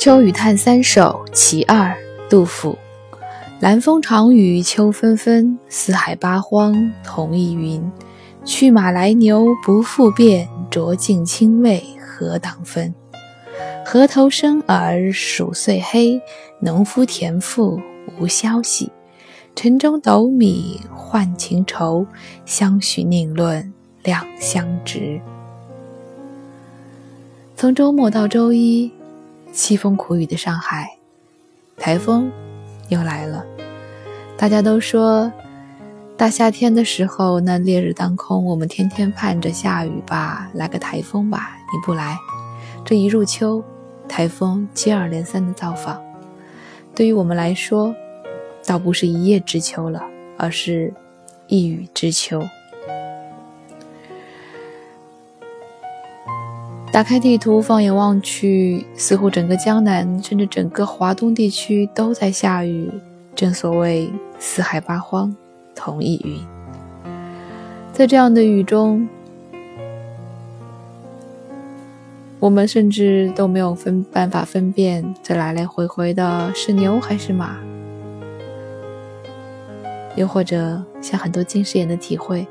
秋雨叹三首·其二，杜甫。南风长雨秋纷纷，四海八荒同一云。去马来牛不复变，浊尽清味何当分？河头生耳鼠岁黑，农夫田妇无消息。城中斗米换情仇，相许宁论两相值。从周末到周一。凄风苦雨的上海，台风又来了。大家都说，大夏天的时候，那烈日当空，我们天天盼着下雨吧，来个台风吧。你不来，这一入秋，台风接二连三的造访。对于我们来说，倒不是一叶知秋了，而是一雨知秋。打开地图，放眼望去，似乎整个江南，甚至整个华东地区都在下雨。正所谓四海八荒同一云。在这样的雨中，我们甚至都没有分办法分辨这来来回回的是牛还是马，又或者像很多近视眼的体会，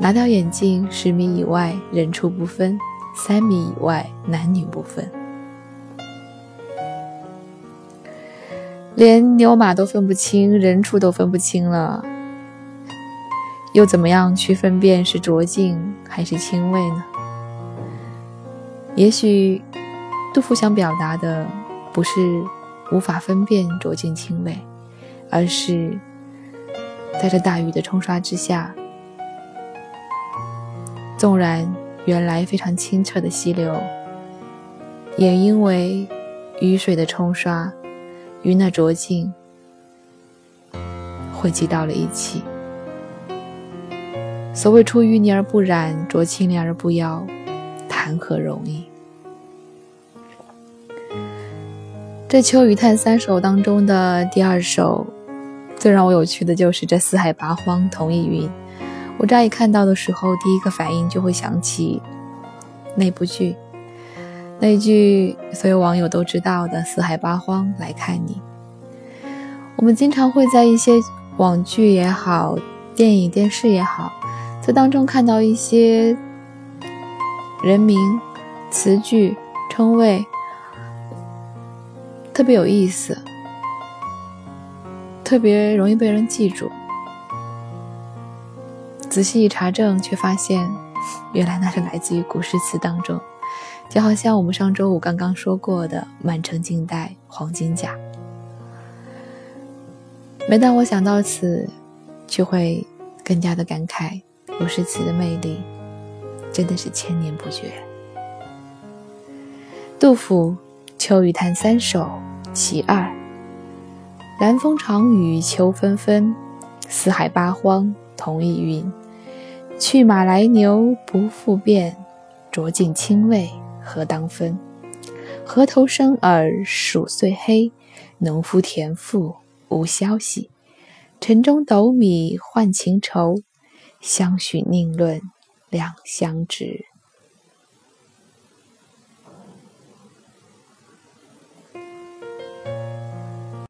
拿掉眼镜，十米以外人畜不分。三米以外，男女不分，连牛马都分不清，人畜都分不清了，又怎么样去分辨是浊净还是清味呢？也许，杜甫想表达的不是无法分辨浊净清味，而是在这大雨的冲刷之下，纵然。原来非常清澈的溪流，也因为雨水的冲刷与那浊净汇集到了一起。所谓出淤泥而不染，濯清涟而不妖，谈何容易？这《秋雨叹三首》当中的第二首，最让我有趣的就是这“四海八荒同一云”。我乍一看到的时候，第一个反应就会想起那部剧，那句所有网友都知道的“四海八荒来看你”。我们经常会在一些网剧也好、电影、电视也好，在当中看到一些人名、词句、称谓，特别有意思，特别容易被人记住。仔细一查证，却发现，原来那是来自于古诗词当中，就好像我们上周五刚刚说过的“满城尽带黄金甲”。每当我想到此，就会更加的感慨，古诗词的魅力真的是千年不绝。杜甫《秋雨叹三首·其二》：南风长雨秋纷纷，四海八荒同一云。去马来牛不复变，浊尽清味何当分？河头生耳鼠岁黑，农夫田赋无消息。城中斗米换情愁，相许宁论两相知。